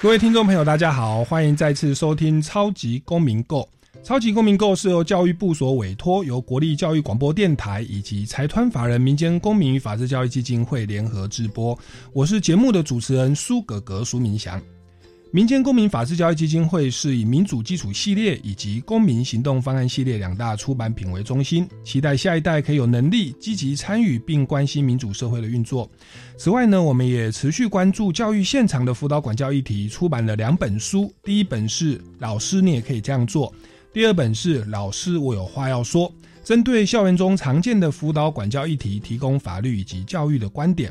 各位听众朋友，大家好，欢迎再次收听《超级公民购》。超级公民购是由教育部所委托，由国立教育广播电台以及财团法人民间公民与法治教育基金会联合直播。我是节目的主持人苏格格苏明祥。民间公民法治教育基金会是以民主基础系列以及公民行动方案系列两大出版品为中心，期待下一代可以有能力积极参与并关心民主社会的运作。此外呢，我们也持续关注教育现场的辅导管教议题，出版了两本书。第一本是《老师你也可以这样做》，第二本是《老师我有话要说》，针对校园中常见的辅导管教议题，提供法律以及教育的观点。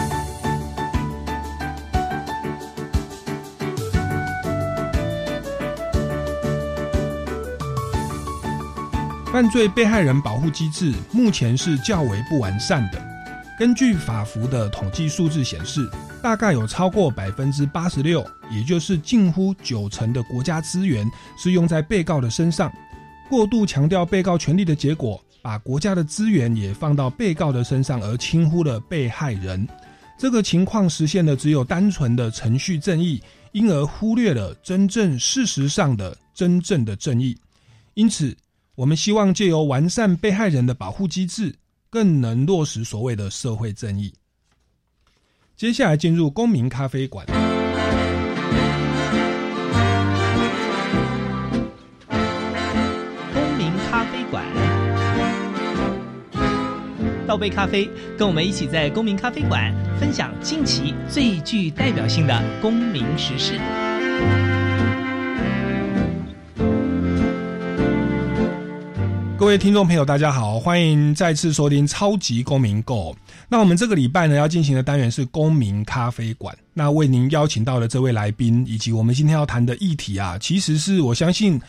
犯罪被害人保护机制目前是较为不完善的。根据法服的统计数字显示，大概有超过百分之八十六，也就是近乎九成的国家资源是用在被告的身上。过度强调被告权利的结果，把国家的资源也放到被告的身上，而轻忽了被害人。这个情况实现的只有单纯的程序正义，因而忽略了真正事实上的真正的正义。因此。我们希望借由完善被害人的保护机制，更能落实所谓的社会正义。接下来进入公民咖啡馆。公民咖啡馆，倒杯咖啡，跟我们一起在公民咖啡馆分享近期最具代表性的公民时事。各位听众朋友，大家好，欢迎再次收听《超级公民购》。那我们这个礼拜呢，要进行的单元是公民咖啡馆。那为您邀请到的这位来宾，以及我们今天要谈的议题啊，其实是我相信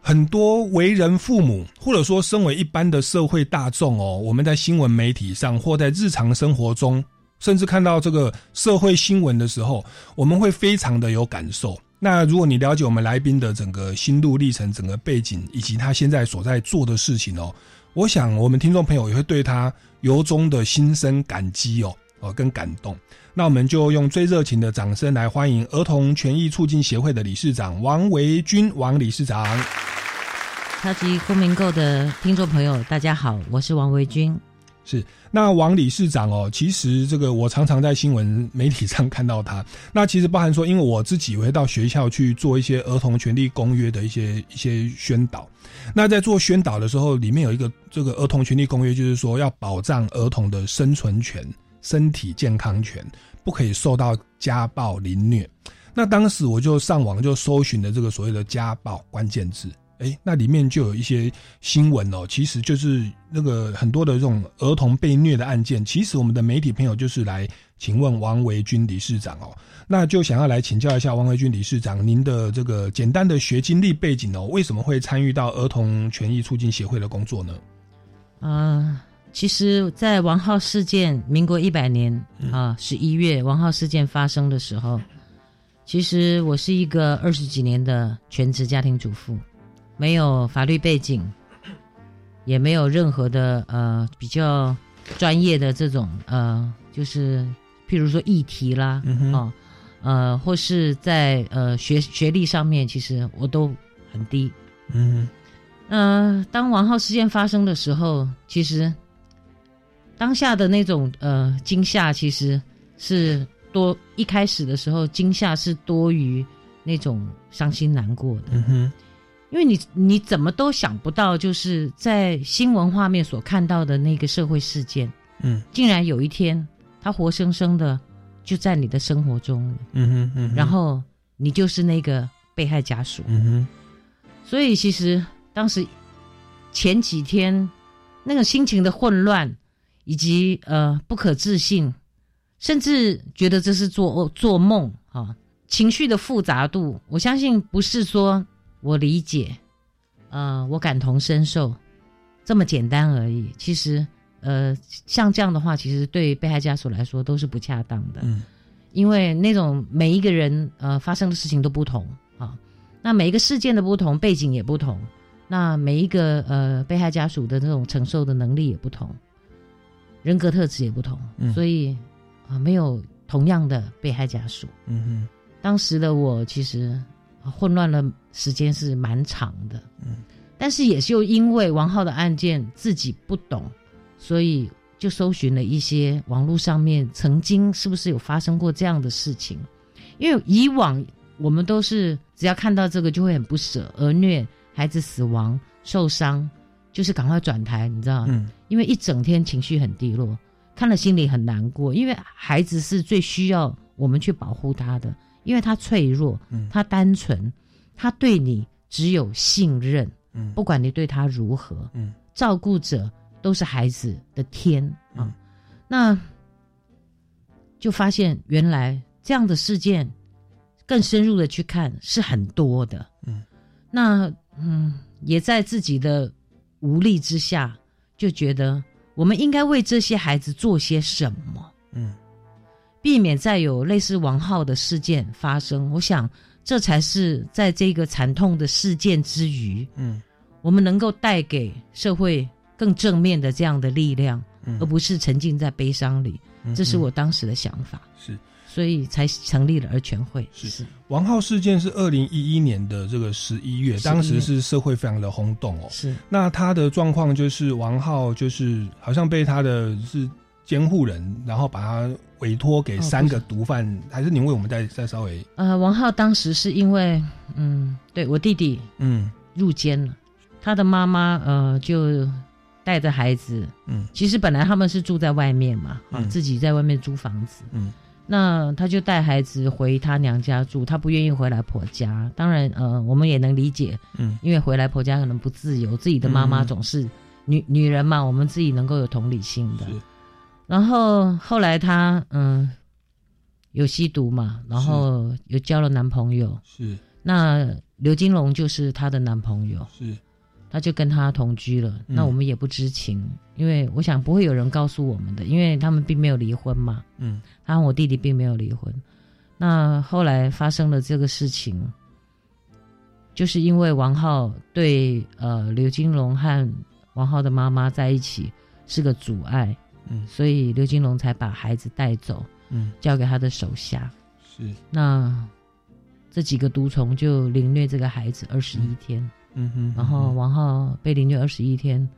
很多为人父母，或者说身为一般的社会大众哦，我们在新闻媒体上或在日常生活中，甚至看到这个社会新闻的时候，我们会非常的有感受。那如果你了解我们来宾的整个心路历程、整个背景以及他现在所在做的事情哦，我想我们听众朋友也会对他由衷的心生感激哦，哦跟感动。那我们就用最热情的掌声来欢迎儿童权益促进协会的理事长王维军王理事长。超级公民购的听众朋友，大家好，我是王维军。是，那王理事长哦，其实这个我常常在新闻媒体上看到他。那其实包含说，因为我自己会到学校去做一些儿童权利公约的一些一些宣导。那在做宣导的时候，里面有一个这个儿童权利公约，就是说要保障儿童的生存权、身体健康权，不可以受到家暴凌虐。那当时我就上网就搜寻了这个所谓的家暴关键字。哎，那里面就有一些新闻哦，其实就是那个很多的这种儿童被虐的案件。其实我们的媒体朋友就是来请问王维军理事长哦，那就想要来请教一下王维军理事长，您的这个简单的学经历背景哦，为什么会参与到儿童权益促进协会的工作呢？啊，其实，在王浩事件，民国一百年啊十一月，王浩事件发生的时候，其实我是一个二十几年的全职家庭主妇。没有法律背景，也没有任何的呃比较专业的这种呃，就是譬如说议题啦，嗯哦，呃，或是在呃学学历上面，其实我都很低。嗯，呃，当王浩事件发生的时候，其实当下的那种呃惊吓，其实是多一开始的时候惊吓是多于那种伤心难过的。嗯哼。因为你你怎么都想不到，就是在新闻画面所看到的那个社会事件，嗯。竟然有一天他活生生的就在你的生活中了，嗯哼嗯哼，然后你就是那个被害家属。嗯哼。所以其实当时前几天那个心情的混乱，以及呃不可置信，甚至觉得这是做做梦啊，情绪的复杂度，我相信不是说我理解，呃，我感同身受这么简单而已。其实呃，像这样的话，其实对被害家属来说都是不恰当的。嗯因为那种每一个人呃发生的事情都不同啊，那每一个事件的不同背景也不同，那每一个呃被害家属的那种承受的能力也不同，人格特质也不同，嗯所以啊、没有同样的被害家属。嗯哼当时的我其实啊混乱了时间是蛮长的，嗯，但是也就因为王浩的案件自己不懂，所以就搜寻了一些网络上面曾经是不是有发生过这样的事情，因为以往我们都是只要看到这个就会很不舍，儿虐、孩子死亡、受伤，就是赶快转台，你知道吗？嗯因为一整天情绪很低落，看了心里很难过。因为孩子是最需要我们去保护他的，因为他脆弱，嗯。他单纯，他对你只有信任，嗯。不管你对他如何，嗯。照顾者都是孩子的天啊。嗯那就发现原来这样的事件，更深入的去看是很多的。嗯，那嗯，也在自己的无力之下，就觉得我们应该为这些孩子做些什么，嗯避免再有类似王浩的事件发生。我想，这才是在这个惨痛的事件之余，嗯。我们能够带给社会更正面的这样的力量，嗯。而不是沉浸在悲伤里。嗯这是我当时的想法，是。所以才成立了儿全会。是。王浩事件是二零一一年的这个十一月，当时是社会非常的轰动哦。是。那他的状况就是王浩就是好像被他的是监护人，然后把他委托给哦三个毒贩，还是您为我们再再稍微呃，王浩当时是因为，嗯，对我弟弟嗯。入监了，他的妈妈呃就带着孩子，嗯。其实本来他们是住在外面嘛，啊，嗯自己在外面租房子，嗯。那他就带孩子回他娘家住，他不愿意回来婆家。当然，呃，我们也能理解，嗯。因为回来婆家可能不自由，自己的妈妈嗯。总是、女女人嘛，我们自己能够有同理心的。是然后后来她嗯有吸毒嘛，然后有交了男朋友，是。那刘金龙就是她的男朋友，是。她就跟她同居了。嗯。那我们也不知情，因为我想不会有人告诉我们的，因为他们并没有离婚嘛。嗯。他和我弟弟并没有离婚。那后来发生了这个事情，就是因为王浩对呃刘金龙和王浩的妈妈在一起是个阻碍，嗯。所以刘金龙才把孩子带走，嗯。交给他的手下。是。那这几个毒虫就凌虐这个孩子二十一天，嗯哼，然后王浩被凌虐二十一天，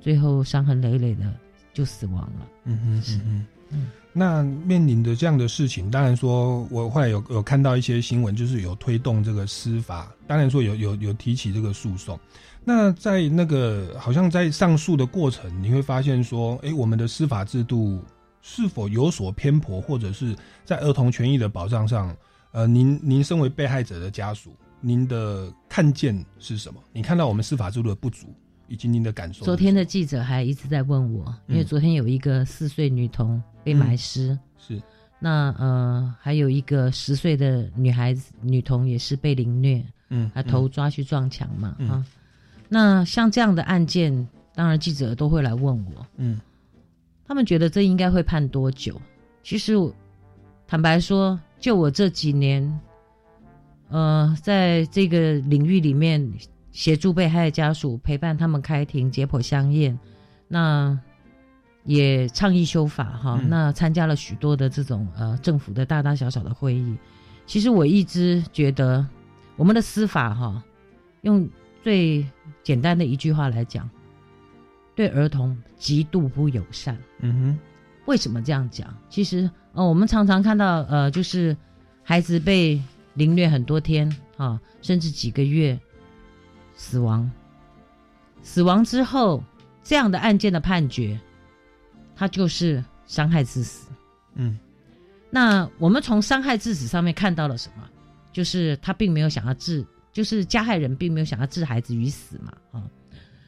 最后伤痕累累的就死亡了。嗯哼是。嗯。嗯那面临着这样的事情，当然说，我后来有有看到一些新闻，就是有推动这个司法，当然说有有有提起这个诉讼。那在那个好像在上诉的过程，你会发现说，哎，我们的司法制度是否有所偏颇，或者是在儿童权益的保障上，呃，您您身为被害者的家属，您的看见是什么？你看到我们司法制度的不足，以及您的感受？昨天的记者还一直在问我，因为嗯昨天有一个四岁女童被埋尸，是。那呃还有一个十岁的女孩子女童也是被凌虐，嗯，她头抓去撞墙嘛，嗯。啊，那像这样的案件，当然记者都会来问我，嗯他们觉得这应该会判多久？其实我坦白说，就我这几年，呃，在这个领域里面协助被害家属，陪伴他们开庭解剖相验，那也倡议修法哈，嗯那参加了许多的这种呃政府的大大小小的会议。其实我一直觉得，我们的司法哈，用最简单的一句话来讲，对儿童极度不友善。嗯哼为什么这样讲？其实，呃，我们常常看到，呃，就是孩子被凌虐很多天啊，甚至几个月，死亡，死亡之后这样的案件的判决，它就是伤害致死。嗯那我们从伤害致死上面看到了什么？就是他并没有想要致，就是加害人并没有想要置孩子于死嘛啊。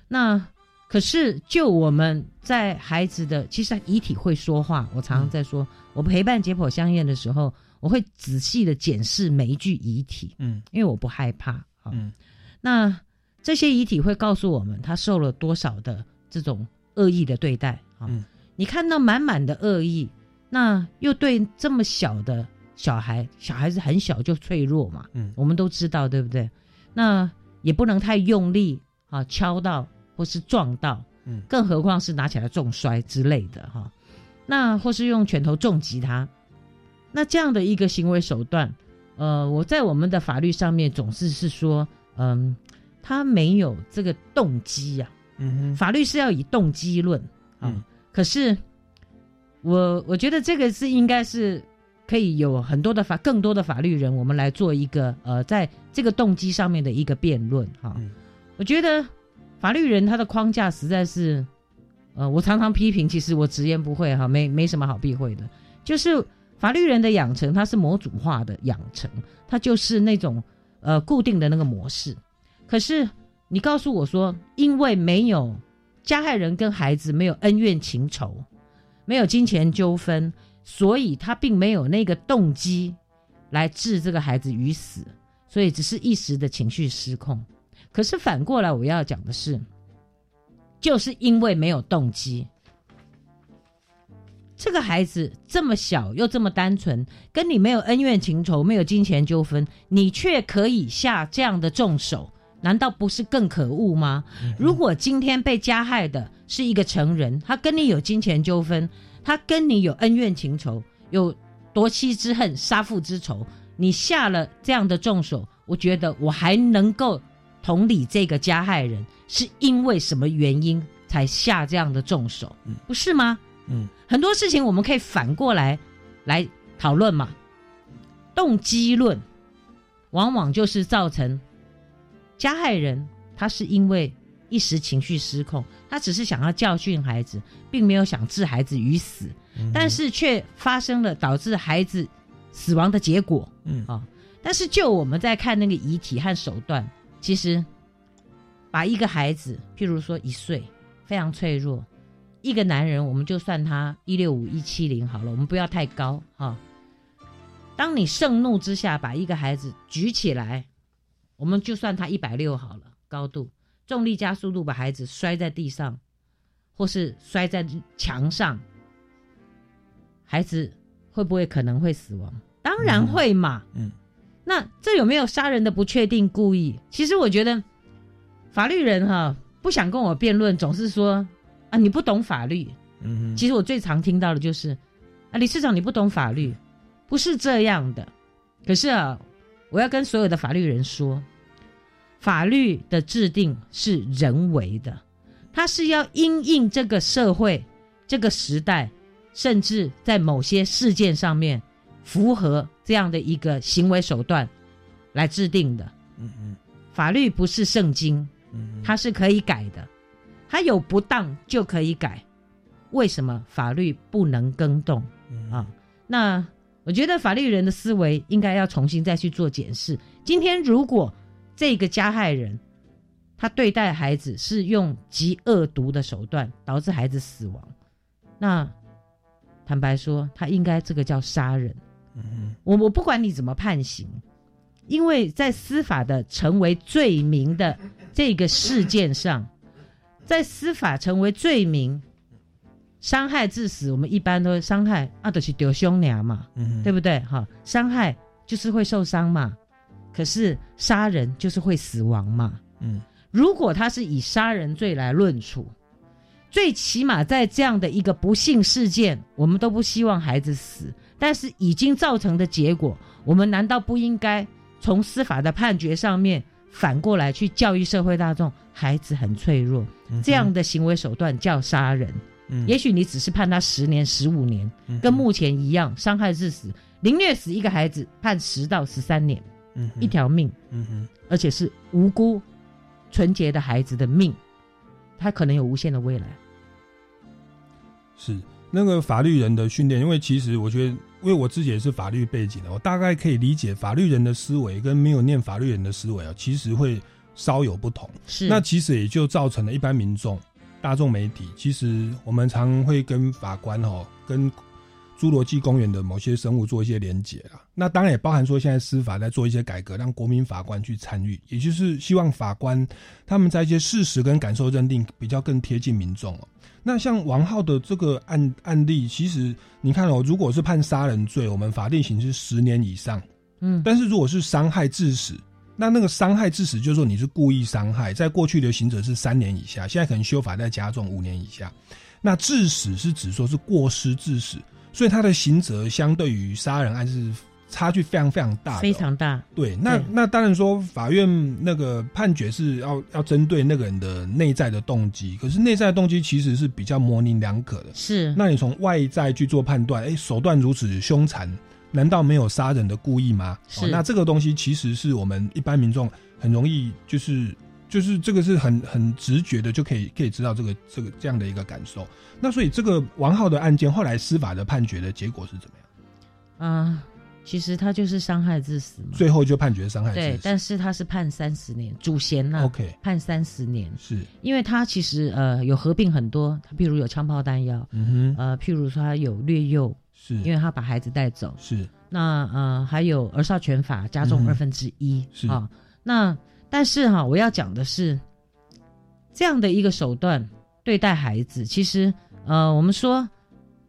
那可是就我们在孩子的，其实遗体会说话。我常常在说，我陪伴解剖香验的时候，我会仔细的检视每一具遗体，嗯因为我不害怕啊。嗯那这些遗体会告诉我们，他受了多少的这种恶意的对待啊？嗯你看到满满的恶意，那又对这么小的小孩，小孩子很小就脆弱嘛，嗯。我们都知道，对不对？那也不能太用力啊，敲到或是撞到，嗯。更何况是拿起来重摔之类的哈、那或是用拳头重击他，那这样的一个行为手段，呃，我在我们的法律上面总是是说，嗯，他没有这个动机呀、嗯哼。法律是要以动机论啊。嗯。可是我我觉得这个是应该是可以有很多的法更多的法律人，我们来做一个呃，在这个动机上面的一个辩论哈。嗯我觉得法律人他的框架实在是，呃，我常常批评，其实我直言不讳哈，没没什么好避讳的，就是法律人的养成，它是模组化的养成，它就是那种呃固定的那个模式。可是你告诉我说，因为没有加害人跟孩子没有恩怨情仇，没有金钱纠纷，所以他并没有那个动机来置这个孩子于死，所以只是一时的情绪失控。可是反过来，我要讲的是，就是因为没有动机，这个孩子这么小又这么单纯，跟你没有恩怨情仇，没有金钱纠纷，你却可以下这样的重手，难道不是更可恶吗？如果今天被加害的是一个成人，他跟你有金钱纠纷，他跟你有恩怨情仇，有夺妻之恨、杀父之仇，你下了这样的重手，我觉得我还能够同理这个加害人是因为什么原因才下这样的重手，嗯不是吗？嗯很多事情我们可以反过来来讨论嘛。动机论往往就是造成加害人他是因为一时情绪失控，他只是想要教训孩子，并没有想置孩子于死，嗯但是却发生了导致孩子死亡的结果。嗯啊但是就我们在看那个遗体和手段，其实把一个孩子，譬如说一岁，非常脆弱，一个男人，我们就算他一六五一七零好了，我们不要太高哈、当你盛怒之下把一个孩子举起来，我们就算他一百六好了，高度重力加速度把孩子摔在地上，或是摔在墙上，孩子会不会可能会死亡？当然会嘛。嗯那这有没有杀人的不确定故意？其实我觉得法律人哈不想跟我辩论，总是说啊你不懂法律。嗯其实我最常听到的就是啊理事长你不懂法律，不是这样的。可是啊，我要跟所有的法律人说，法律的制定是人为的，它是要因应这个社会、这个时代，甚至在某些事件上面符合这样的一个行为手段来制定的。嗯嗯法律不是圣经，嗯它是可以改的，它有不当就可以改。为什么法律不能更动嗯啊？那我觉得法律人的思维应该要重新再去做检视。今天如果这个加害人他对待孩子是用极恶毒的手段导致孩子死亡，那坦白说，他应该这个叫杀人。嗯我我不管你怎么判刑，因为在司法的成为罪名的这个事件上，在司法成为罪名，伤害致死，我们一般都伤害啊，就是丢胸娘嘛，嗯对不对？哈，伤害就是会受伤嘛，可是杀人就是会死亡嘛。嗯。如果他是以杀人罪来论处，最起码在这样的一个不幸事件，我们都不希望孩子死，但是已经造成的结果，我们难道不应该从司法的判决上面反过来去教育社会大众，孩子很脆弱，嗯这样的行为手段叫杀人？嗯。也许你只是判他十年、十五年，跟目前一样，伤害致死，凌虐死一个孩子，判十到十三年，嗯一条命。嗯哼而且是无辜，纯洁的孩子的命，他可能有无限的未来。是那个法律人的训练，因为其实我觉得，因为我自己也是法律背景的，我大概可以理解法律人的思维跟没有念法律人的思维啊，其实会稍有不同。是那其实也就造成了一般民众、大众媒体，其实我们常会跟法官哦，跟侏罗纪公园的某些生物做一些连结啦。那当然也包含说，现在司法在做一些改革，让国民法官去参与，也就是希望法官他们在一些事实跟感受认定比较更贴近民众哦。那像王浩的这个案案例，其实你看哦，如果是判杀人罪，我们法定刑是十年以上。嗯，但是如果是伤害致死，那那个伤害致死就是说你是故意伤害，在过去的刑责是三年以下，现在可能修法在加重五年以下。那致死是指说是过失致死，所以他的刑责相对于杀人案是差距非常非常大哦、非常大。对，那对那当然说，法院那个判决是要要针对那个人的内在的动机，可是内在的动机其实是比较模棱两可的。是，那你从外在去做判断，哎，手段如此凶残，难道没有杀人的故意吗？那这个东西其实是我们一般民众很容易就是就是这个是很很直觉的就可以可以知道这个这个这样的一个感受。那所以这个王浩的案件后来司法的判决的结果是怎么样？啊、其实他就是伤害致死嘛。最后就判决伤害致对，但是他是判三十年，主嫌呐、OK 判三十年，是，因为他其实呃有合并很多，他譬如有枪炮弹药，嗯哼，呃，譬如说他有掠幼，是，因为他把孩子带走，是。那呃还有儿少权法加重嗯二分之一是。啊。那但是哈、我要讲的是，这样的一个手段对待孩子，其实呃，我们说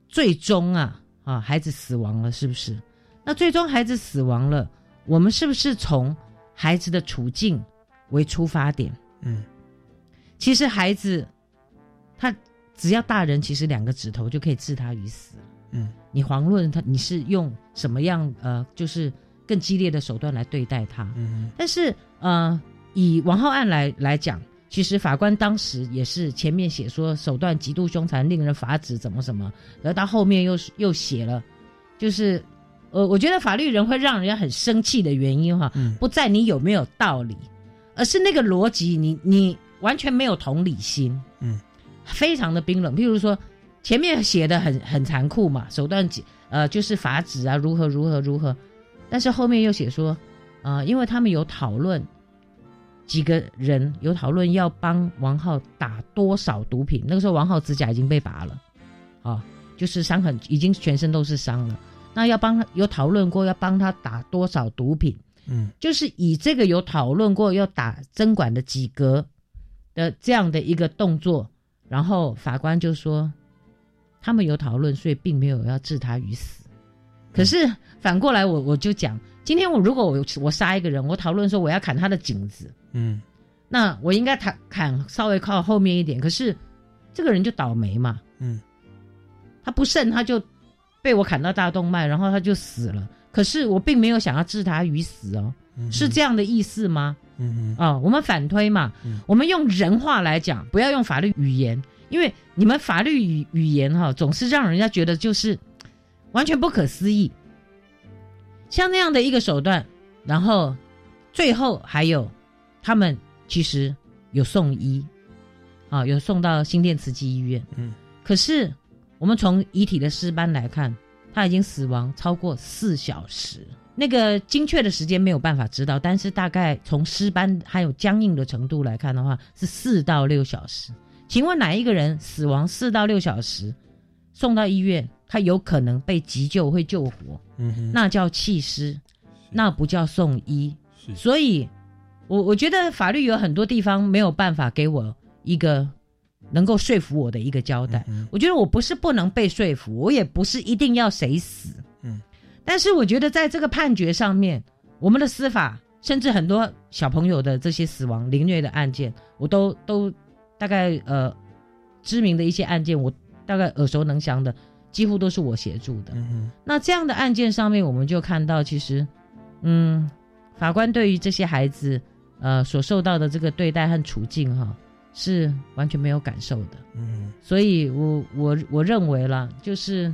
最终啊啊，孩子死亡了，是不是？那最终孩子死亡了，我们是不是从孩子的处境为出发点？嗯其实孩子他只要大人，其实两个指头就可以置他于死。嗯你遑论他你是用什么样呃，就是更激烈的手段来对待他。嗯但是呃，以王浩案来来讲，其实法官当时也是前面写说手段极度凶残，令人发指，怎么什么，然后到后面又又写了，就是呃，我觉得法律人会让人家很生气的原因哈，嗯不在你有没有道理，而是那个逻辑你你完全没有同理心，嗯，非常的冰冷。譬如说前面写的很很残酷嘛，手段极呃就是法子啊，如何如何如何，但是后面又写说，呃，因为他们有讨论。几个人有讨论要帮王浩打多少毒品，那个时候王浩指甲已经被拔了，啊，就是伤痕已经全身都是伤了。那要帮他有讨论过要帮他打多少毒品，嗯。就是以这个有讨论过要打针管的几格的这样的一个动作，然后法官就说他们有讨论，所以并没有要置他于死。可是反过来我，我就讲，今天我如果我我杀一个人，我讨论说我要砍他的颈子，嗯。那我应该砍砍稍微靠后面一点，可是这个人就倒霉嘛，嗯。他不慎他就被我砍到大动脉，然后他就死了。可是我并没有想要置他于死哦，嗯，是这样的意思吗？嗯啊、我们反推嘛，嗯我们用人话来讲，不要用法律语言，因为你们法律语语言哈、总是让人家觉得就是完全不可思议。像那样的一个手段，然后最后还有他们其实有送医啊，有送到新店慈济医院，嗯可是我们从遗体的尸斑来看，他已经死亡超过四小时。那个精确的时间没有办法知道，但是大概从尸斑还有僵硬的程度来看的话，是四到六小时。请问哪一个人死亡四到六小时，送到医院，他有可能被急救会救活？嗯哼，那叫弃尸，那不叫送医。所以，我我觉得法律有很多地方没有办法给我一个能够说服我的一个交代。嗯我觉得我不是不能被说服，我也不是一定要谁死。嗯，但是我觉得在这个判决上面，我们的司法，甚至很多小朋友的这些死亡凌虐的案件，我都都大概呃知名的一些案件，我大概耳熟能详的，几乎都是我协助的。那这样的案件上面，我们就看到，其实，嗯，法官对于这些孩子，呃，所受到的这个对待和处境，哈，是完全没有感受的。嗯所以我我我认为啦，就是，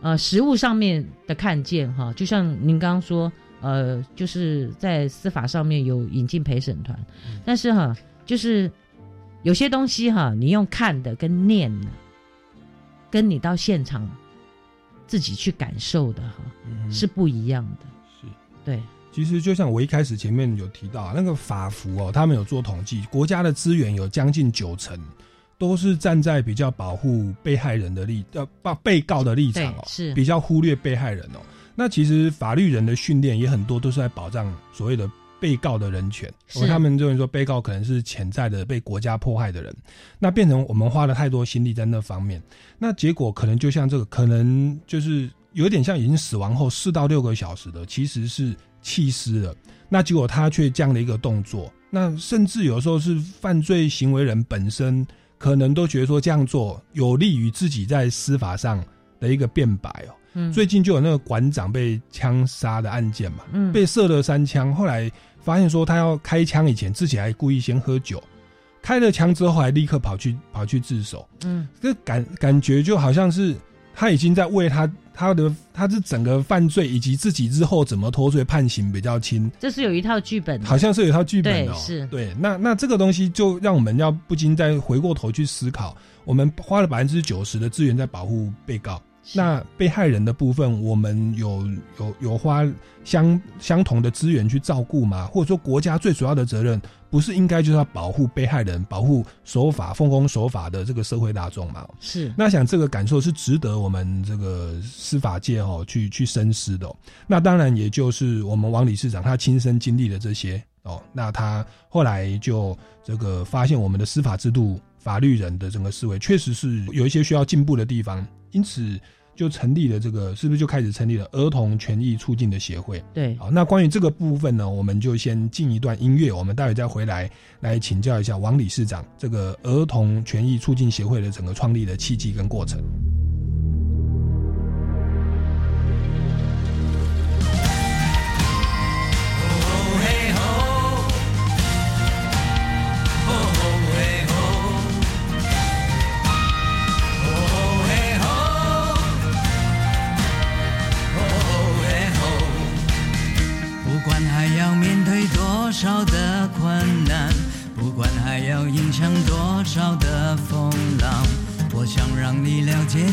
呃，实物上面的看见，哈，就像您刚刚说，呃，就是在司法上面有引进陪审团，但是哈，就是有些东西哈，你用看的跟念的，跟你到现场自己去感受的哈，嗯是不一样的。是。对，其实就像我一开始前面有提到啊，那个法服哦，他们有做统计，国家的资源有将近九成都是站在比较保护被害人的立呃被被告的立场哦，是比较忽略被害人哦。那其实法律人的训练也很多都是在保障所谓的被告的人权，是因为他们认为说被告可能是潜在的被国家迫害的人，那变成我们花了太多心力在那方面，那结果可能就像这个，可能就是有点像已经死亡后四到六个小时的，其实是弃尸了。那结果他却这样的一个动作，那甚至有时候是犯罪行为人本身可能都觉得说这样做有利于自己在司法上的一个辩白哦。嗯，最近就有那个馆长被枪杀的案件嘛，嗯被射了三枪，后来发现说他要开枪以前自己还故意先喝酒，开了枪之后还立刻跑去跑去自首，嗯这感感觉就好像是他已经在为他他的他是整个犯罪以及自己日后怎么脱罪判刑比较轻，这是有一套剧本的，好像是有一套剧本的、哦，对，那那这个东西就让我们要不禁再回过头去思考，我们花了百分之九十的资源在保护被告。是那被害人的部分，我们有有有花相相同的资源去照顾吗？或者说，国家最主要的责任不是应该就是要保护被害人、保护守法、奉公守法的这个社会大众吗？是那想这个感受是值得我们这个司法界哦去去深思的哦、那当然，也就是我们王理事长他亲身经历了这些哦，那他后来就这个发现我们的司法制度、法律人的整个思维确实是有一些需要进步的地方，因此就成立了这个，是不是就开始成立了儿童权益促进的协会？对，好，那关于这个部分呢，我们就先进一段音乐，我们待会再回来来请教一下王理事长这个儿童权益促进协会的整个创立的契机跟过程。要迎向多少的风浪，我想让你了解，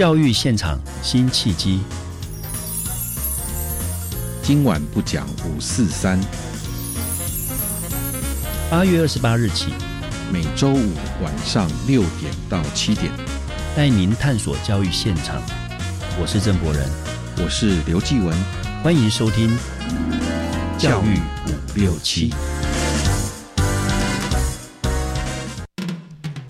教育现场新契机。今晚不讲五四三，八月二十八日起，每周五晚上六点到七点，带您探索教育现场。我是郑博仁，我是刘继文，欢迎收听教育五六七。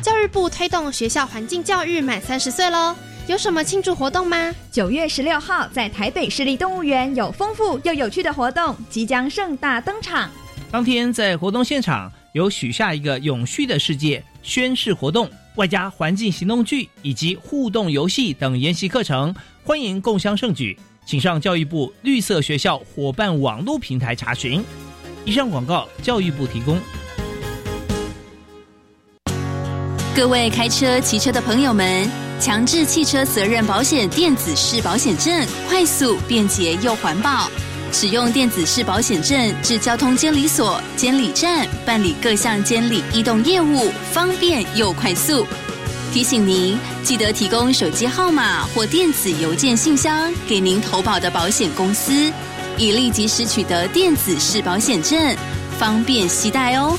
教育部推动学校环境教育满三十岁喽，有什么庆祝活动吗？九月十六号在台北市立动物园有丰富又有趣的活动即将盛大登场。当天在活动现场有许下一个永续的世界宣誓活动，外加环境行动剧以及互动游戏等研习课程，欢迎共襄盛举。请上教育部绿色学校伙伴网络平台查询。以上广告，教育部提供。各位开车、骑车的朋友们，强制汽车责任保险电子式保险证，快速、便捷又环保。使用电子式保险证至交通监理所、监理站办理各项监理异动业务，方便又快速。提醒您，记得提供手机号码或电子邮件信箱给您投保的保险公司，以立即时取得电子式保险证，方便携带哦。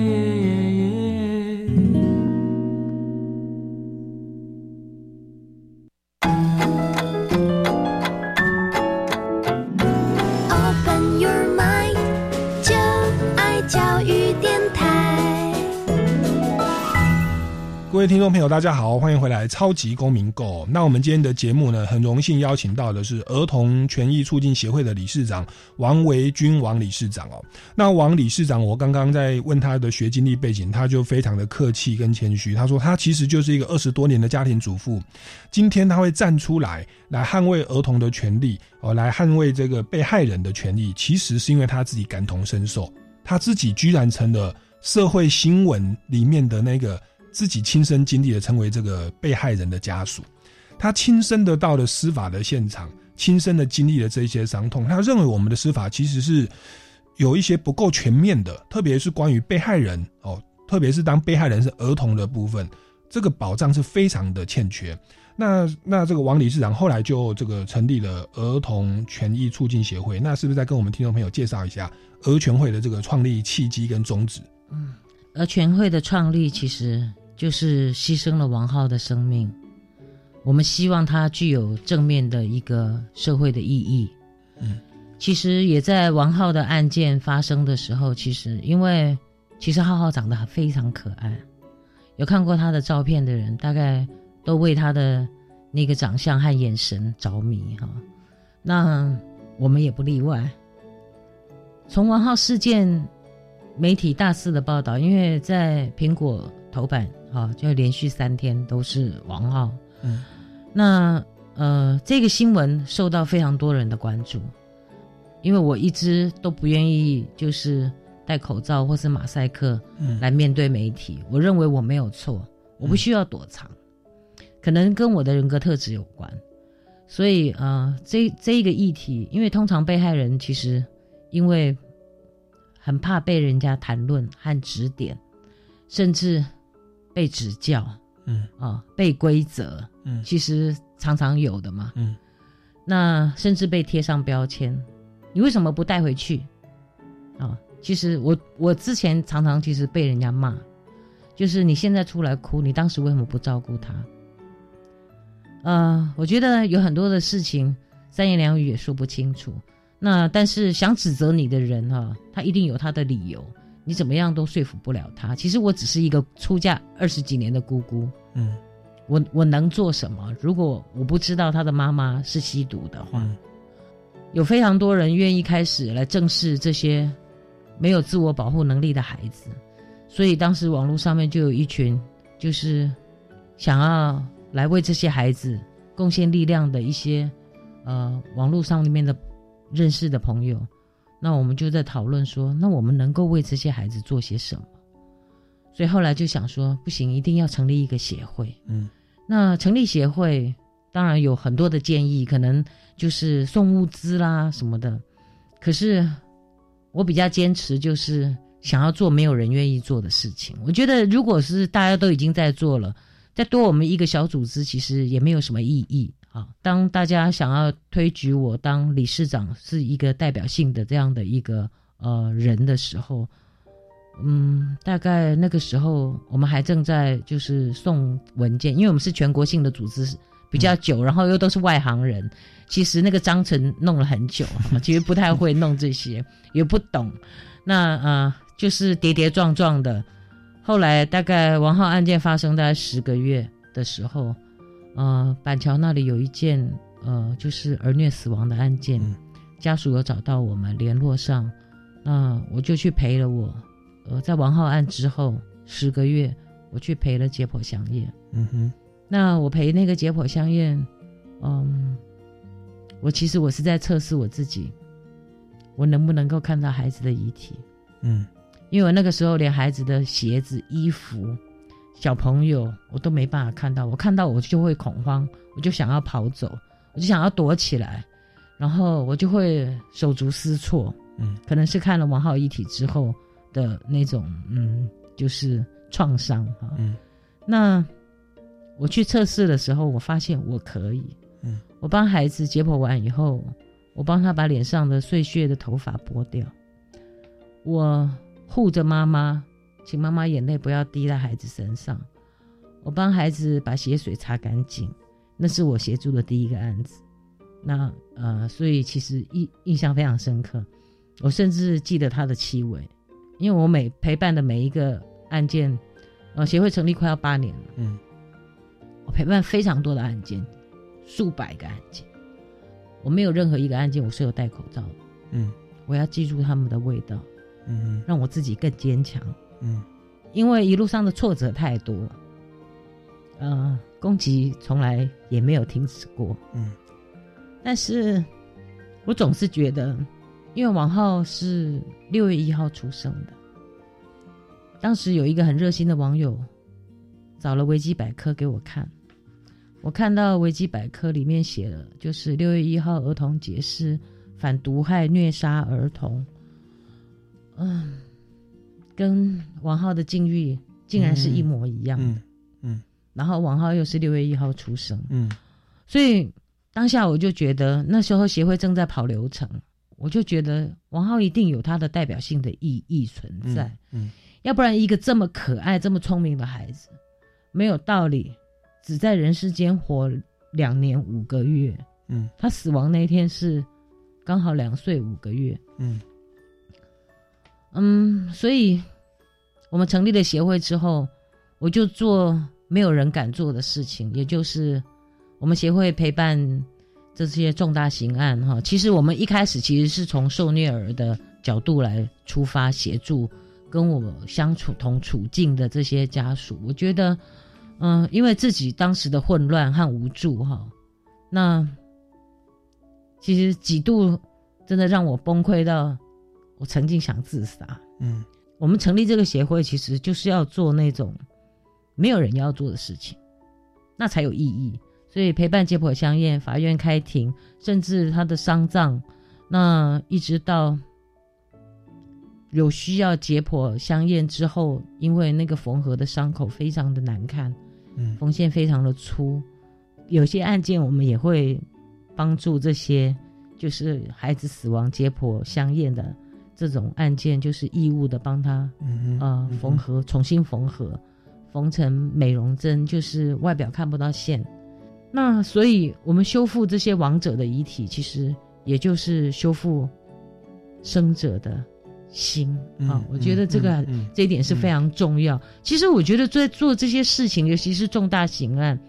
各位听众朋友，大家好，欢迎回来《超级公民购》。那我们今天的节目呢，很荣幸邀请到的是儿童权益促进协会的理事长王维军王理事长哦。那王理事长，我刚刚在问他的学经历背景，他就非常的客气跟谦虚。他说他其实就是一个二十多年的家庭主妇，今天他会站出来来捍卫儿童的权利哦，来捍卫这个被害人的权利，其实是因为他自己感同身受，他自己居然成了社会新闻里面的那个。自己亲身经历的，成为这个被害人的家属，他亲身的到了司法的现场，亲身的经历了这些伤痛。他认为我们的司法其实是有一些不够全面的，特别是关于被害人哦，特别是当被害人是儿童的部分，这个保障是非常的欠缺。那那这个王理事长后来就这个成立了儿童权益促进协会，那是不是再跟我们听众朋友介绍一下儿权会的这个创立契机跟宗旨？嗯，儿权会的创立其实。就是牺牲了王浩的生命，我们希望他具有正面的一个社会的意义。嗯，其实也在王浩的案件发生的时候，其实因为其实浩浩长得非常可爱，有看过他的照片的人，大概都为他的那个长相和眼神着迷哈。那我们也不例外。从王浩事件，媒体大肆的报道，因为在苹果头版。啊，就连续三天都是王浩。嗯，那呃，这个新闻受到非常多人的关注，因为我一直都不愿意就是戴口罩或是马赛克来面对媒体。嗯、我认为我没有错，我不需要躲藏，嗯、可能跟我的人格特质有关。所以呃，这这一个议题，因为通常被害人其实因为很怕被人家谈论和指点，甚至。被指教，嗯啊，被规则，嗯，其实常常有的嘛，嗯，那甚至被贴上标签，你为什么不带回去？啊，其实我我之前常常其实被人家骂，就是你现在出来哭，你当时为什么不照顾他？呃，我觉得有很多的事情三言两语也说不清楚，那但是想指责你的人哈、啊，他一定有他的理由。你怎么样都说服不了他。其实我只是一个出嫁二十几年的姑姑，嗯，我我能做什么？如果我不知道他的妈妈是吸毒的话，嗯、有非常多人愿意开始来正视这些没有自我保护能力的孩子，所以当时网络上面就有一群就是想要来为这些孩子贡献力量的一些呃网络上面的认识的朋友。那我们就在讨论说，那我们能够为这些孩子做些什么？所以后来就想说，不行，一定要成立一个协会。嗯，那成立协会，当然有很多的建议，可能就是送物资啦什么的。可是我比较坚持，就是想要做没有人愿意做的事情。我觉得，如果是大家都已经在做了，再多我们一个小组织，其实也没有什么意义啊。当大家想要推举我当理事长，是一个代表性的这样的一个呃人的时候，嗯，大概那个时候我们还正在就是送文件，因为我们是全国性的组织，比较久，然后又都是外行人，其实那个章程弄了很久，其实不太会弄这些，也不懂。那呃，就是跌跌撞撞的。后来大概王浩案件发生大概十个月的时候，呃，板桥那里有一件呃，就是儿虐死亡的案件，家属有找到我们联络上，那我就去陪了我。呃，在王浩案之后十个月，我去陪了解剖香验。嗯哼，那我陪那个解剖香验，嗯，我其实我是在测试我自己，我能不能够看到孩子的遗体。嗯，因为我那个时候连孩子的鞋子、衣服、小朋友我都没办法看到，我看到我就会恐慌，我就想要跑走，我就想要躲起来，然后我就会手足失措。嗯，可能是看了王浩遗体之后。的那种嗯，就是创伤哈。嗯，那我去测试的时候，我发现我可以。嗯，我帮孩子解剖完以后，我帮他把脸上的碎屑的头发剥掉。我护着妈妈，请妈妈眼泪不要滴在孩子身上。我帮孩子把血水擦干净，那是我协助的第一个案子。那呃，所以其实印印象非常深刻。我甚至记得他的气味。因为我每陪伴的每一个案件，呃，协会成立快要八年了，嗯，我陪伴非常多的案件，数百个案件，我没有任何一个案件我是有戴口罩的，嗯，我要记住他们的味道，嗯，让我自己更坚强，嗯，因为一路上的挫折太多，呃，攻击从来也没有停止过，嗯，但是我总是觉得。因为王浩是六月一号出生的，当时有一个很热心的网友找了维基百科给我看，我看到维基百科里面写了，就是六月一号儿童节是反毒害虐杀儿童，嗯，跟王浩的境遇竟然是一模一样的，嗯，然后王浩又是六月一号出生，嗯，所以当下我就觉得那时候协会正在跑流程。我就觉得王浩一定有他的代表性的意义存在，嗯，要不然一个这么可爱、这么聪明的孩子，没有道理只在人世间活两年五个月，嗯，他死亡那一天是刚好两岁五个月，嗯，嗯，所以我们成立了协会之后，我就做没有人敢做的事情，也就是我们协会陪伴。这些重大刑案哈，其实我们一开始其实是从受虐儿的角度来出发协助跟我相处同处境的这些家属。我觉得，嗯，因为自己当时的混乱和无助哈，那其实几度真的让我崩溃到我曾经想自杀。嗯，我们成立这个协会，其实就是要做那种没有人要做的事情，那才有意义。所以陪伴解剖香验，法院开庭，甚至他的丧葬，那一直到有需要解剖香验之后，因为那个缝合的伤口非常的难看，嗯，缝线非常的粗，有些案件我们也会帮助这些，就是孩子死亡解剖香验的这种案件，就是义务的帮他，嗯呃，缝合，重新缝合，缝成美容针，就是外表看不到线。那所以，我们修复这些亡者的遗体，其实也就是修复生者的心啊。我觉得这个这一点是非常重要。其实，我觉得在做这些事情，尤其是重大刑案，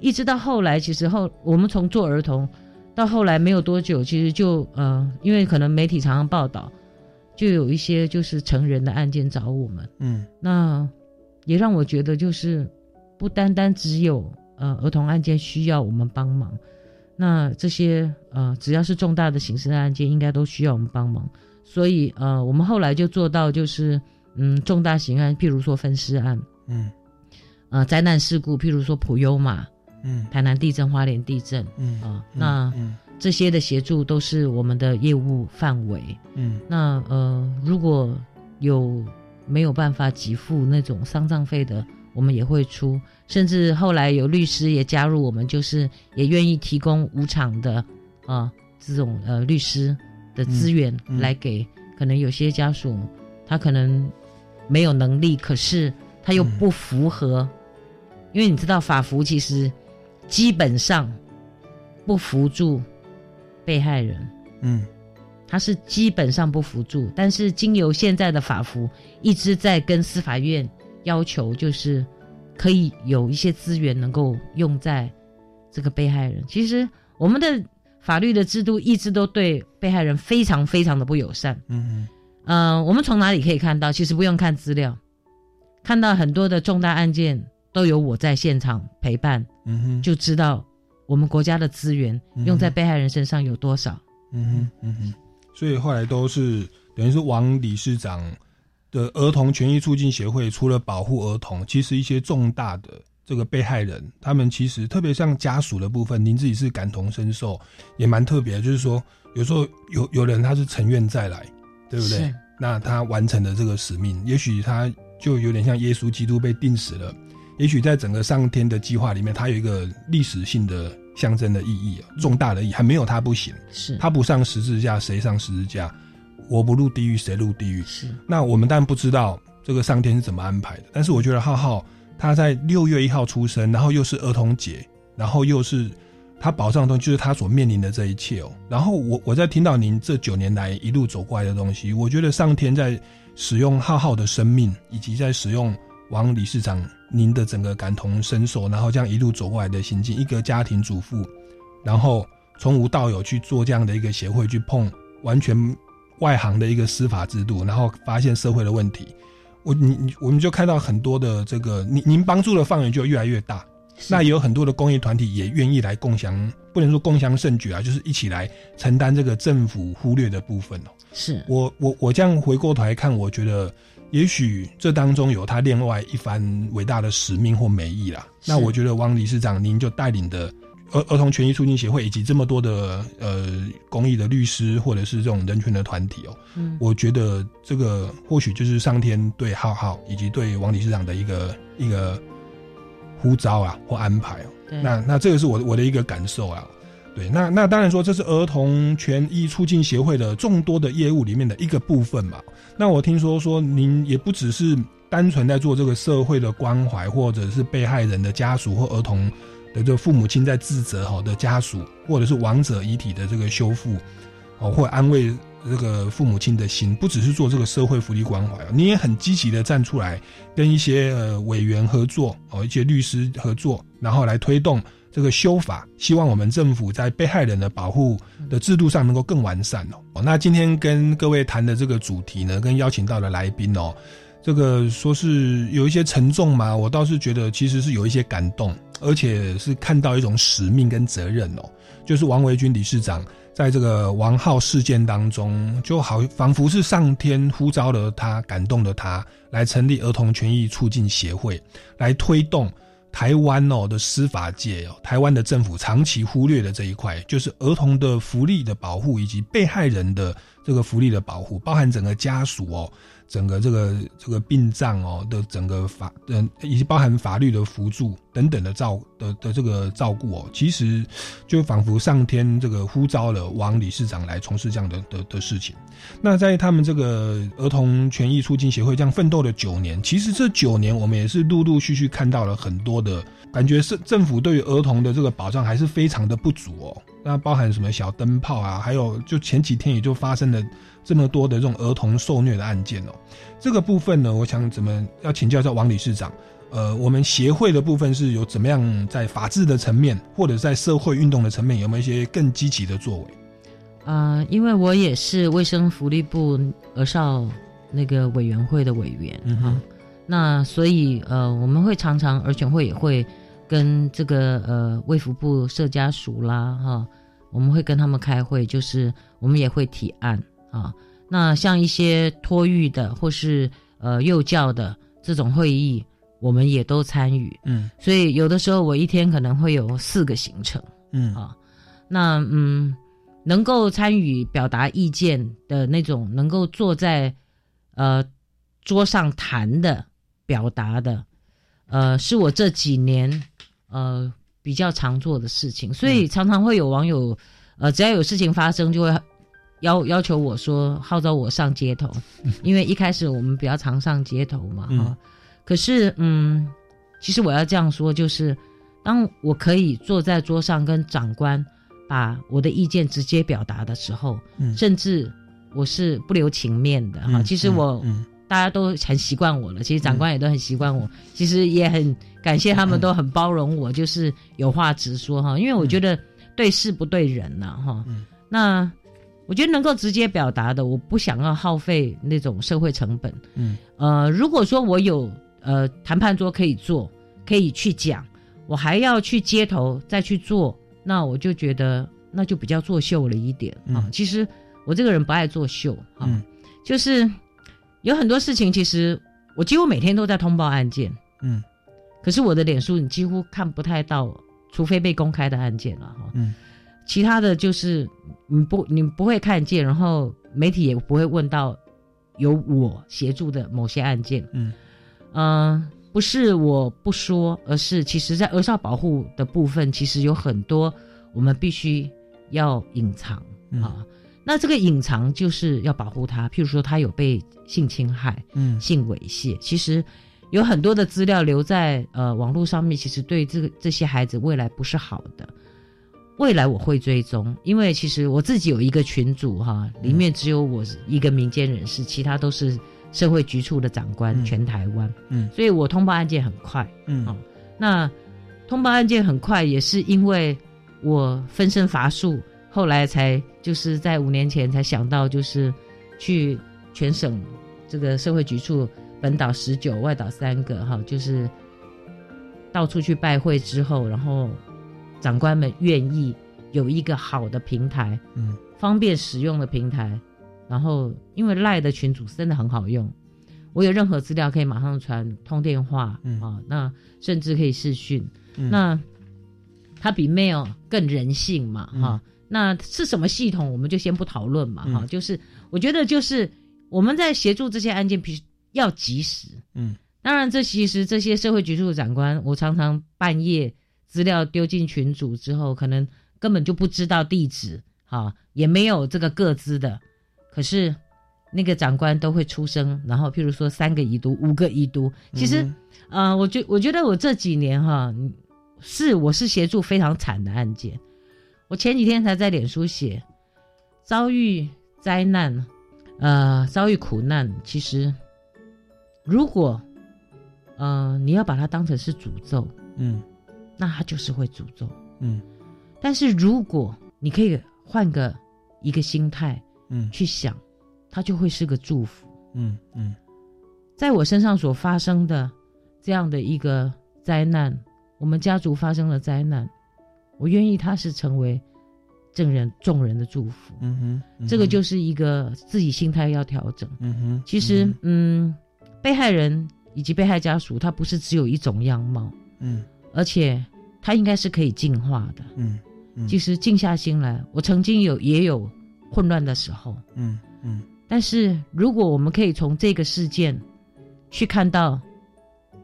一直到后来，其实后我们从做儿童到后来没有多久，其实就呃，因为可能媒体常常报道，就有一些就是成人的案件找我们。嗯，那也让我觉得，就是不单单只有。呃，儿童案件需要我们帮忙，那这些呃，只要是重大的刑事案件，应该都需要我们帮忙。所以呃，我们后来就做到就是嗯，重大刑案，譬如说分尸案，嗯。呃，灾难事故，譬如说普悠玛，嗯。台南地震、花莲地震，嗯。啊、那嗯这些的协助都是我们的业务范围。嗯。那呃，如果有没有办法给付那种丧葬费的，我们也会出，甚至后来有律师也加入我们，就是也愿意提供无偿的啊、这种呃律师的资源嗯嗯。来给，可能有些家属他可能没有能力，可是他又不符合，因为你知道法服其实基本上不扶助被害人。嗯他是基本上不辅助，但是经由现在的法服，一直在跟司法院要求，就是可以有一些资源能够用在这个被害人。其实我们的法律的制度一直都对被害人非常非常的不友善。嗯呃，我们从哪里可以看到？其实不用看资料，看到很多的重大案件都有我在现场陪伴，嗯哼就知道我们国家的资源用在被害人身上有多少。嗯哼嗯哼，所以后来都是等于是王理事长的儿童权益促进协会，除了保护儿童，其实一些重大的这个被害人，他们其实特别像家属的部分，您自己是感同身受，也蛮特别的。就是说，有时候有有人他是成愿再来，对不对？那他完成了这个使命，也许他就有点像耶稣基督被钉死了。也许在整个上天的计划里面，它有一个历史性的象征的意义啊，重大的意义，还没有它不行。是它不上十字架，谁上十字架？我不入地狱，谁入地狱？是那我们当然不知道这个上天是怎么安排的，但是我觉得浩浩他在六月一号出生，然后又是儿童节，然后又是他保障的东西，就是他所面临的这一切哦。然后我我在听到您这九年来一路走过来的东西，我觉得上天在使用浩浩的生命，以及在使用王理事长您的整个感同身受，然后这样一路走过来的心境，一个家庭主妇，然后从无到有去做这样的一个协会，去碰完全外行的一个司法制度，然后发现社会的问题。我你你我们就看到很多的这个您您帮助的范围就越来越大，那也有很多的公益团体也愿意来共享，不能说共享盛举啊，就是一起来承担这个政府忽略的部分哦。是我我我这样回过头来看，我觉得也许这当中有他另外一番伟大的使命或美意啦。那我觉得汪理事长您就带领的儿儿童权益促进协会以及这么多的呃公益的律师或者是这种人权的团体哦，嗯我觉得这个或许就是上天对浩浩以及对王理事长的一个一个呼召啊或安排哦。对那那这个是我我的一个感受啊。对，那那当然说这是儿童权益促进协会的众多的业务里面的一个部分嘛。那我听说说您也不只是单纯在做这个社会的关怀，或者是被害人的家属或儿童的这父母亲在自责好的家属，或者是亡者遗体的这个修复，哦，或安慰这个父母亲的心，不只是做这个社会福利关怀，你也很积极的站出来，跟一些呃委员合作哦，一些律师合作，然后来推动这个修法，希望我们政府在被害人的保护的制度上能够更完善哦。那今天跟各位谈的这个主题呢，跟邀请到的来宾哦，这个说是有一些沉重嘛，我倒是觉得其实是有一些感动，而且是看到一种使命跟责任哦。就是王维军理事长在这个王浩事件当中，就好仿佛是上天呼召了他，感动了他，来成立儿童权益促进协会，来推动台湾哦的司法界哦，台湾的政府长期忽略的这一块，就是儿童的福利的保护以及被害人的这个福利的保护，包含整个家属哦。整个这个这个殡葬哦的整个法，嗯，以及包含法律的辅助等等的照的的这个照顾哦，其实就仿佛上天这个呼召了王理事长来从事这样的的的事情。那在他们这个儿童权益促进协会这样奋斗了九年，其实这九年我们也是陆陆续续看到了很多的感觉，是政府对于儿童的这个保障还是非常的不足哦。那包含什么小灯泡啊，还有就前几天也就发生了这么多的这种儿童受虐的案件哦。这个部分呢，我想怎么要请教一下王理事长。呃，我们协会的部分是有怎么样在法治的层面，或者在社会运动的层面，有没有一些更积极的作为？呃、因为我也是卫生福利部儿少那个委员会的委员，嗯哼，那所以呃，我们会常常儿权会也会跟这个呃卫福部社家属啦哈，我们会跟他们开会，就是我们也会提案啊。那像一些托育的或是呃幼教的这种会议，我们也都参与。嗯所以有的时候我一天可能会有四个行程。嗯啊，那嗯，能够参与表达意见的那种，能够坐在呃桌上谈的、表达的，呃，是我这几年呃比较常做的事情。所以常常会有网友呃，只要有事情发生，就会要要求我说号召我上街头，因为一开始我们比较常上街头嘛，哈、嗯可是嗯，其实我要这样说，就是当我可以坐在桌上跟长官把我的意见直接表达的时候，嗯。甚至我是不留情面的哈。嗯其实我、嗯大家都很习惯我了，其实长官也都很习惯我，其实也很感谢他们 都很包容我，就是有话直说哈。因为我觉得对事不对人呐、哈。嗯。那我觉得能够直接表达的，我不想要耗费那种社会成本。嗯呃，如果说我有呃谈判桌可以做，可以去讲，我还要去街头再去做，那我就觉得那就比较作秀了一点啊。其实我这个人不爱作秀啊，嗯就是有很多事情，其实我几乎每天都在通报案件，嗯可是我的脸书你几乎看不太到，除非被公开的案件了哈。嗯其他的就是你不你不会看见，然后媒体也不会问到有我协助的某些案件。嗯嗯、不是我不说，而是其实在儿少保护的部分，其实有很多我们必须要隐藏嗯啊。那这个隐藏就是要保护他，譬如说他有被性侵害、嗯性猥亵，其实有很多的资料留在呃网络上面，其实对这个这些孩子未来不是好的。未来我会追踪，因为其实我自己有一个群组哈，里面只有我一个民间人士，其他都是社会局处的长官，全台湾。嗯所以我通报案件很快。嗯哦，那通报案件很快，也是因为我分身乏术，后来才就是在五年前才想到，就是去全省这个社会局处本岛十九，外岛三个哈，就是到处去拜会之后，然后长官们愿意有一个好的平台，嗯。方便使用的平台，然后因为赖的群组真的很好用，我有任何资料可以马上传，通电话，嗯。啊，那甚至可以视讯，嗯。那它比 mail 更人性嘛，嗯。哈、那是什么系统我们就先不讨论嘛，哈、嗯就是我觉得就是我们在协助这些案件，必须要及时，嗯。当然，这其实这些社会局处的长官，我常常半夜资料丢进群组之后，可能根本就不知道地址，哈、也没有这个各资的，可是那个长官都会出声，然后譬如说三个已读、五个已读，其实，嗯呃，我觉我觉得我这几年哈，嗯是我是协助非常惨的案件，我前几天才在脸书写，遭遇灾难，呃，遭遇苦难，其实如果呃你要把它当成是诅咒，嗯那他就是会诅咒。嗯但是如果你可以换个一个心态嗯去想，他就会是个祝福。嗯嗯在我身上所发生的这样的一个灾难，我们家族发生了灾难，我愿意他是成为正人众人的祝福。嗯哼，这个就是一个自己心态要调整。嗯哼，其实，嗯，被害人以及被害家属，他不是只有一种样貌，嗯而且他应该是可以进化的。嗯嗯。其实静下心来，我曾经有也有混乱的时候，嗯嗯。但是如果我们可以从这个事件去看到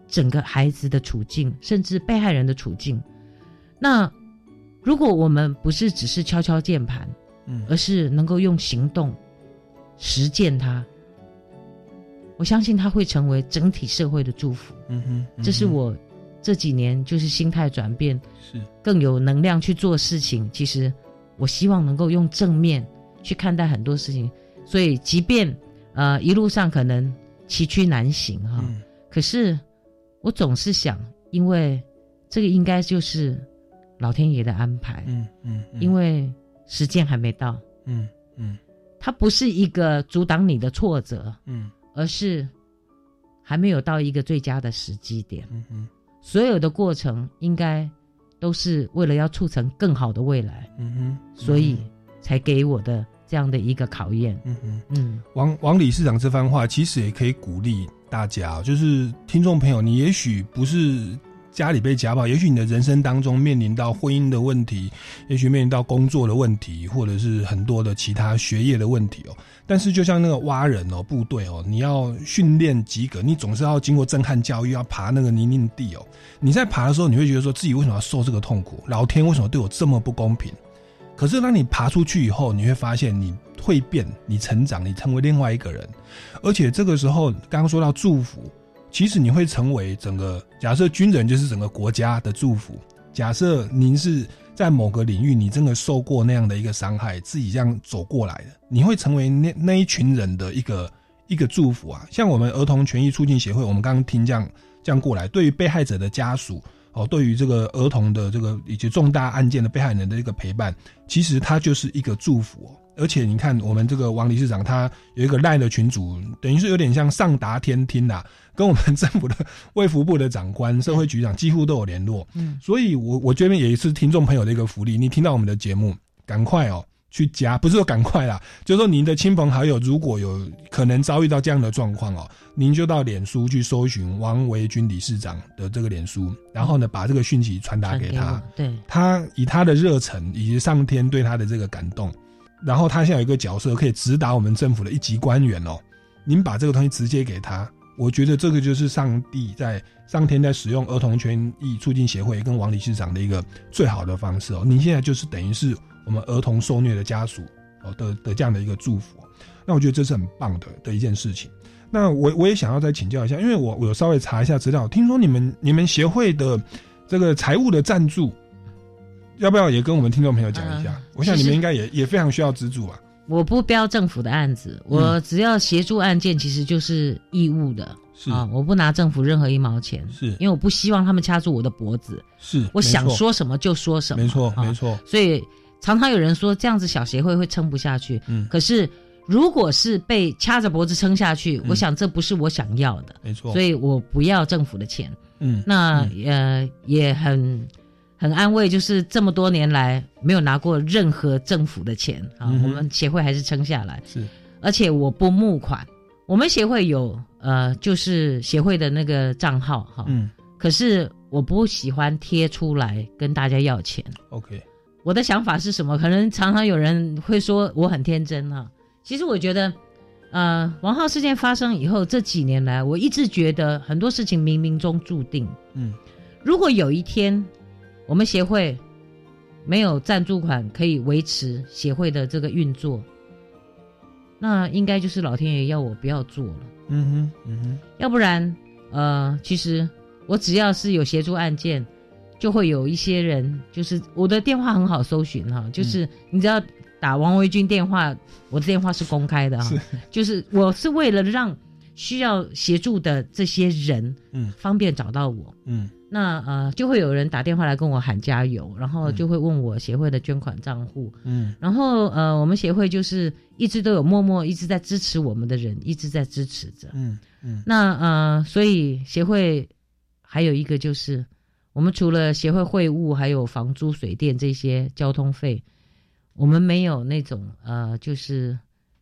整个孩子的处境，甚至被害人的处境，那如果我们不是只是敲敲键盘，嗯。而是能够用行动实践它，我相信它会成为整体社会的祝福。嗯哼，这是我这几年就是心态转变，是。更有能量去做事情。其实我希望能够用正面去看待很多事情，所以即便呃一路上可能崎岖难行哈，嗯。可是我总是想，因为这个应该就是老天爷的安排，嗯嗯，因为时间还没到，嗯嗯。它不是一个阻挡你的挫折，嗯。而是还没有到一个最佳的时机点。嗯嗯所有的过程应该都是为了要促成更好的未来，嗯哼，所以才给我的这样的一个考验。嗯哼。嗯，王王理事长这番话，其实也可以鼓励大家，就是听众朋友，你也许不是家里被家暴，也许你的人生当中面临到婚姻的问题，也许面临到工作的问题，或者是很多的其他学业的问题哦。但是就像那个蛙人哦，部队哦，你要训练及格，你总是要经过震撼教育，要爬那个泥泞地哦。你在爬的时候，你会觉得说自己为什么要受这个痛苦？老天为什么对我这么不公平？可是当你爬出去以后，你会发现你蜕变，你成长，你成为另外一个人，而且这个时候刚刚说到祝福，其实你会成为整个假设军人就是整个国家的祝福。假设您是在某个领域你真的受过那样的一个伤害，自己这样走过来的，你会成为那那一群人的一个一个祝福啊。像我们儿童权益促进协会，我们刚刚听这样这样过来，对于被害者的家属。哦，对于这个儿童的这个以及重大案件的被害人的一个陪伴，其实它就是一个祝福。而且你看，我们这个王理事长他有一个赖的群主，等于是有点像上达天听呐，跟我们政府的卫福部的长官、社会局长几乎都有联络。嗯，所以我我这边也是听众朋友的一个福利，你听到我们的节目，赶快哦。去加，不是说赶快啦，就是说您的亲朋好友如果有可能遭遇到这样的状况哦，您就到脸书去搜寻王维军理事长的这个脸书，然后呢把这个讯息传达给他，对，他以他的热忱以及上天对他的这个感动，然后他现在有一个角色可以直达我们政府的一级官员哦，您把这个东西直接给他，我觉得这个就是上帝在上天在使用儿童权益促进协会跟王理事长的一个最好的方式哦，您现在就是等于是。我们儿童受虐的家属哦的的这样的一个祝福，那我觉得这是很棒的的一件事情。那我我也想要再请教一下，因为我我有稍微查一下资料，听说你们你们协会的这个财务的赞助，要不要也跟我们听众朋友讲一下？我想你们应该也也非常需要资助啊。我不标政府的案子，我只要协助案件，其实就是义务的，是。啊，我不拿政府任何一毛钱，是。因为我不希望他们掐住我的脖子，是我想说什么就说什么，没错没错，所以。常常有人说这样子小协会会撑不下去，嗯，可是如果是被掐着脖子撑下去，我想这不是我想要的，没错，所以我不要政府的钱，嗯，那呃也很很安慰，就是这么多年来没有拿过任何政府的钱啊，我们协会还是撑下来，是，而且我不募款，我们协会有呃就是协会的那个账号哈，嗯，可是我不喜欢贴出来跟大家要钱，OK。我的想法是什么？可能常常有人会说我很天真啊。其实我觉得，呃，王浩事件发生以后这几年来，我一直觉得很多事情冥冥中注定。嗯，如果有一天我们协会没有赞助款可以维持协会的这个运作，那应该就是老天爷要我不要做了。嗯哼，嗯哼，要不然，呃，其实我只要是有协助案件。就会有一些人，就是我的电话很好搜寻哈，就是你只要打王维军电话，我的电话是公开的哈，就是我是为了让需要协助的这些人，嗯，方便找到我，嗯，那呃就会有人打电话来跟我喊加油，然后就会问我协会的捐款账户，嗯，然后呃我们协会就是一直都有默默一直在支持我们的人，一直在支持着，嗯嗯，那呃所以协会还有一个就是。我们除了协会会务，还有房租、水电这些交通费，我们没有那种呃，就是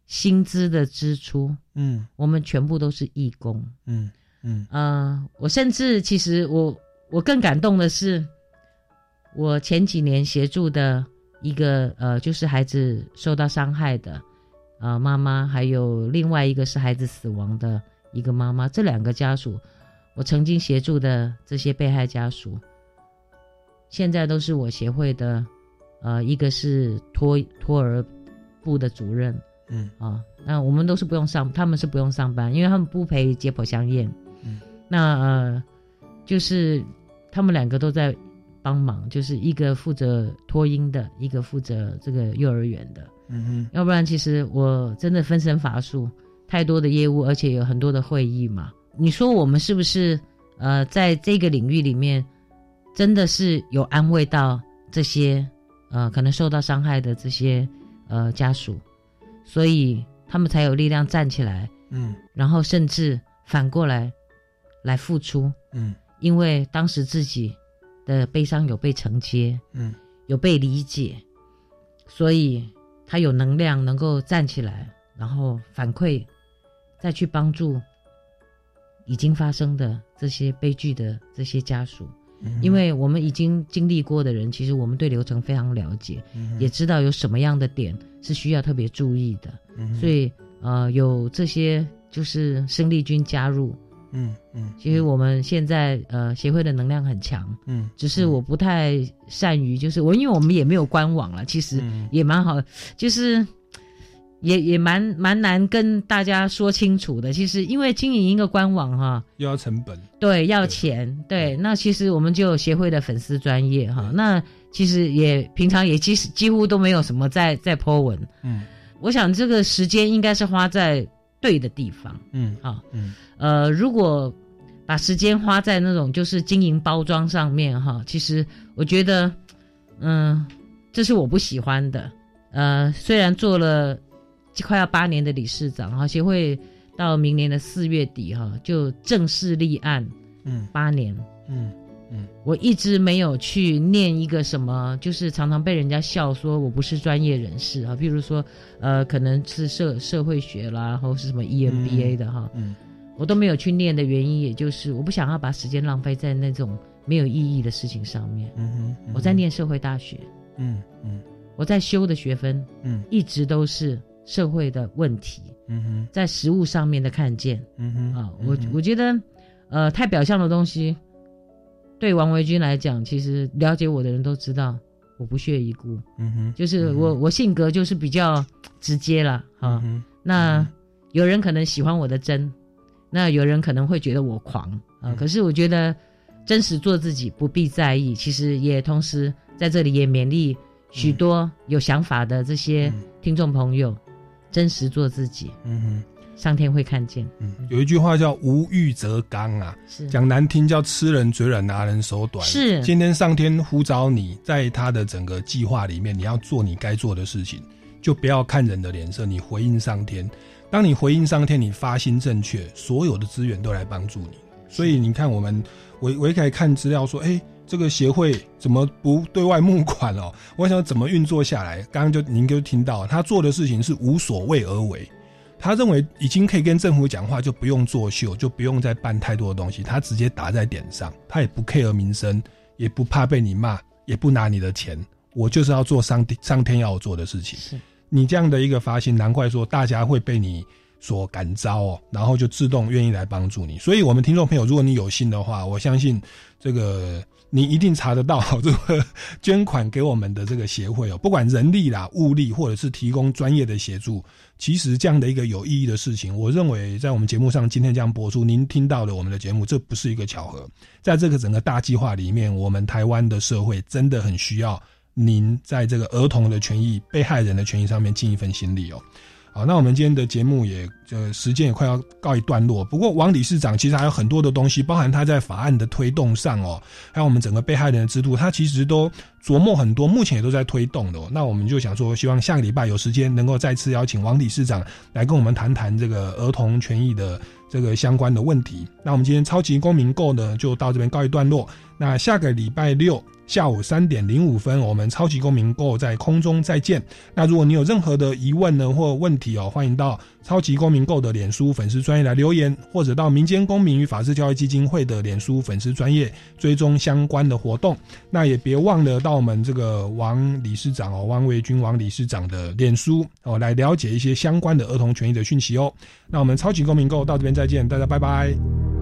薪资的支出。嗯，我们全部都是义工。嗯嗯呃，我甚至其实我我更感动的是，我前几年协助的一个呃，就是孩子受到伤害的呃妈妈，还有另外一个是孩子死亡的一个妈妈，这两个家属。我曾经协助的这些被害家属，现在都是我协会的，呃，一个是托托儿部的主任，嗯啊，那我们都是不用上，他们是不用上班，因为他们不陪解剖相验，嗯，那呃，就是他们两个都在帮忙，就是一个负责托婴的，一个负责这个幼儿园的，嗯哼，要不然其实我真的分身乏术，太多的业务，而且有很多的会议嘛。你说我们是不是呃，在这个领域里面，真的是有安慰到这些呃可能受到伤害的这些呃家属，所以他们才有力量站起来，嗯，然后甚至反过来来付出，嗯，因为当时自己的悲伤有被承接，嗯，有被理解，所以。他有能量能够站起来，然后反馈，再去帮助已经发生的这些悲剧的这些家属。因为我们已经经历过的人，其实我们对流程非常了解，也知道有什么样的点是需要特别注意的。所以呃，有这些就是生力军加入，嗯嗯，其实我们现在呃协会的能量很强，嗯，只是我不太善于，就是我因为我们也没有官网了，其实也蛮好，就是也也蛮蛮难跟大家说清楚的。其实因为经营一个官网哈，又要成本，对，要钱，对。那其实我们就有协会的粉丝专业哈，那其实也平常也几几乎都没有什么在在 po 文，嗯，我想这个时间应该是花在对的地方，嗯啊，嗯，呃，如果把时间花在那种就是经营包装上面哈，其实我觉得，嗯，这是我不喜欢的。呃，虽然做了快要八年的理事长哈，协会到明年的四月底哈就正式立案，嗯，八年，嗯嗯，我一直没有去念一个什么，就是常常被人家笑说我不是专业人士啊，比如说呃，可能是社社会学啦，然后是什么 E EMBA 的哈，嗯，我都没有去念的原因，也就是我不想要把时间浪费在那种没有意义的事情上面。嗯哼，我在念社会大学，嗯嗯。我在修的学分，嗯。一直都是社会的问题，嗯哼，在实物上面的看见。嗯哼啊，我我觉得，呃，太表象的东西，对王维军来讲，其实了解我的人都知道，我不屑一顾。嗯哼，就是我我性格就是比较直接啦。啊。嗯那有人可能喜欢我的真，那有人可能会觉得我狂啊。嗯可是我觉得真实做自己，不必在意。其实也同时在这里也勉励许多有想法的这些听众朋友，真实做自己，嗯哼。上天会看见。嗯，有一句话叫“无欲则刚”啊，是讲难听叫吃人嘴软，拿人手短。是今天上天呼召你，在他的整个计划里面，你要做你该做的事情，就不要看人的脸色，你回应上天。当你回应上天，你发心正确，所有的资源都来帮助你。所以你看，我们我我一开始看资料说，哎、这个协会怎么不对外募款哦？我想怎么运作下来？刚刚就您就听到，他做的事情是无所谓而为。他认为已经可以跟政府讲话，就不用作秀，就不用再办太多的东西，他直接打在点上，他也不 care 民生，也不怕被你骂，也不拿你的钱，我就是要做上天 上天要我做的事情。你这样的一个发心，难怪说大家会被你所感召哦，然后就自动愿意来帮助你。所以，我们听众朋友，如果你有心的话，我相信这个你一定查得到这个捐款给我们的这个协会哦，不管人力啦、物力，或者是提供专业的协助，其实这样的一个有意义的事情，我认为在我们节目上今天这样播出，您听到了我们的节目，这不是一个巧合，在这个整个大计划里面，我们台湾的社会真的很需要您在这个儿童的权益、被害人的权益上面尽一份心力哦。好，那我们今天的节目也呃时间也快要告一段落。不过王理事长其实还有很多的东西，包含他在法案的推动上哦，还有我们整个被害人的制度，他其实都琢磨很多，目前也都在推动的、哦。那我们就想说，希望下个礼拜有时间能够再次邀请王理事长来跟我们谈谈这个儿童权益的这个相关的问题。那我们今天超级公民购呢，就到这边告一段落。那下个礼拜六。下午三点零五分，我们超级公民购在空中再见。那如果你有任何的疑问呢或问题哦，欢迎到超级公民购的脸书粉丝专业来留言，或者到民间公民与法治教育基金会的脸书粉丝专业追踪相关的活动。那也别忘了到我们这个王理事长哦，王维军王理事长的脸书哦，来了解一些相关的儿童权益的讯息哦。那我们超级公民购到这边再见，大家拜拜。